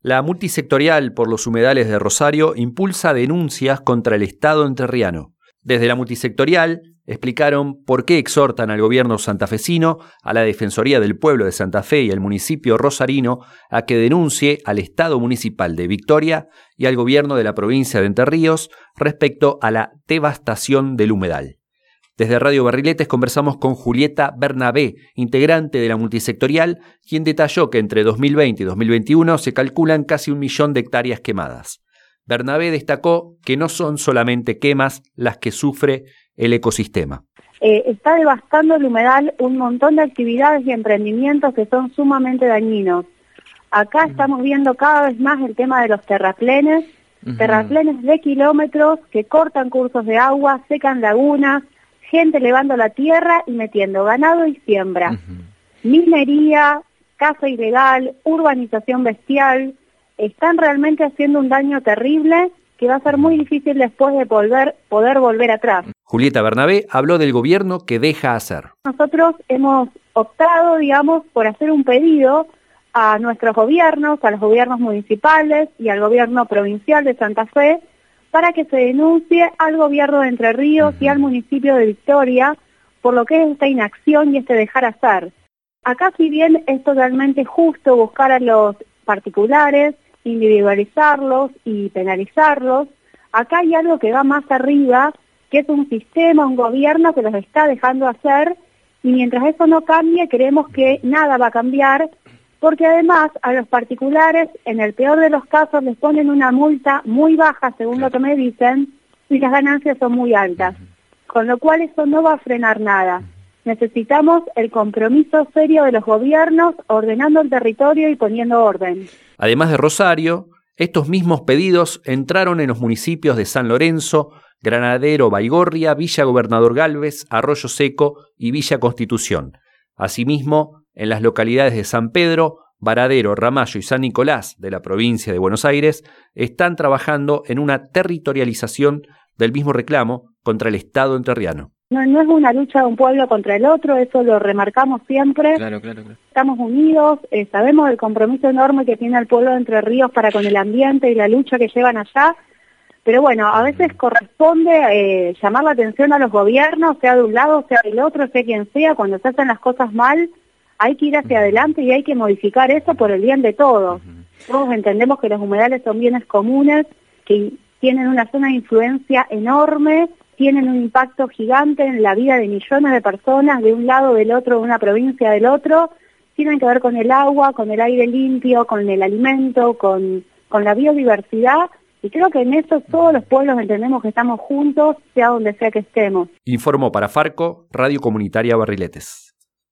La multisectorial por los humedales de Rosario impulsa denuncias contra el Estado entrerriano. Desde la multisectorial explicaron por qué exhortan al gobierno santafesino, a la Defensoría del Pueblo de Santa Fe y al municipio rosarino a que denuncie al Estado municipal de Victoria y al gobierno de la provincia de Entre Ríos respecto a la devastación del humedal. Desde Radio Barriletes conversamos con Julieta Bernabé, integrante de la multisectorial, quien detalló que entre 2020 y 2021 se calculan casi un millón de hectáreas quemadas. Bernabé destacó que no son solamente quemas las que sufre el ecosistema. Eh, está devastando el humedal un montón de actividades y emprendimientos que son sumamente dañinos. Acá estamos viendo cada vez más el tema de los terraplenes, terraplenes de kilómetros que cortan cursos de agua, secan lagunas, gente levando la tierra y metiendo ganado y siembra. Minería, caza ilegal, urbanización bestial, están realmente haciendo un daño terrible que va a ser muy difícil después de volver, poder volver atrás. Julieta Bernabé habló del gobierno que deja hacer. Nosotros hemos optado, digamos, por hacer un pedido a nuestros gobiernos, a los gobiernos municipales y al gobierno provincial de Santa Fe, para que se denuncie al gobierno de Entre Ríos y al municipio de Victoria por lo que es esta inacción y este dejar hacer. Acá si bien es totalmente justo buscar a los particulares, individualizarlos y penalizarlos, acá hay algo que va más arriba, que es un sistema, un gobierno que los está dejando hacer y mientras eso no cambie creemos que nada va a cambiar porque además a los particulares, en el peor de los casos, les ponen una multa muy baja, según lo que me dicen, y las ganancias son muy altas. Con lo cual eso no va a frenar nada. Necesitamos el compromiso serio de los gobiernos ordenando el territorio y poniendo orden. Además de Rosario, estos mismos pedidos entraron en los municipios de San Lorenzo, Granadero, Baigorria, Villa Gobernador Galvez, Arroyo Seco y Villa Constitución. Asimismo, en las localidades de San Pedro, Varadero, Ramallo y San Nicolás de la provincia de Buenos Aires están trabajando en una territorialización del mismo reclamo contra el Estado enterriano. No, no es una lucha de un pueblo contra el otro, eso lo remarcamos siempre. Claro, claro, claro. Estamos unidos, eh, sabemos el compromiso enorme que tiene el pueblo de Entre Ríos para con el ambiente y la lucha que llevan allá, pero bueno, a veces corresponde eh, llamar la atención a los gobiernos, sea de un lado, sea del otro, sea quien sea, cuando se hacen las cosas mal, hay que ir hacia adelante y hay que modificar eso por el bien de todos. Todos entendemos que los humedales son bienes comunes, que tienen una zona de influencia enorme, tienen un impacto gigante en la vida de millones de personas de un lado, del otro, de una provincia, del otro, tienen que ver con el agua, con el aire limpio, con el alimento, con, con la biodiversidad, y creo que en eso todos los pueblos entendemos que estamos juntos, sea donde sea que estemos. Informó para Farco, Radio Comunitaria Barriletes.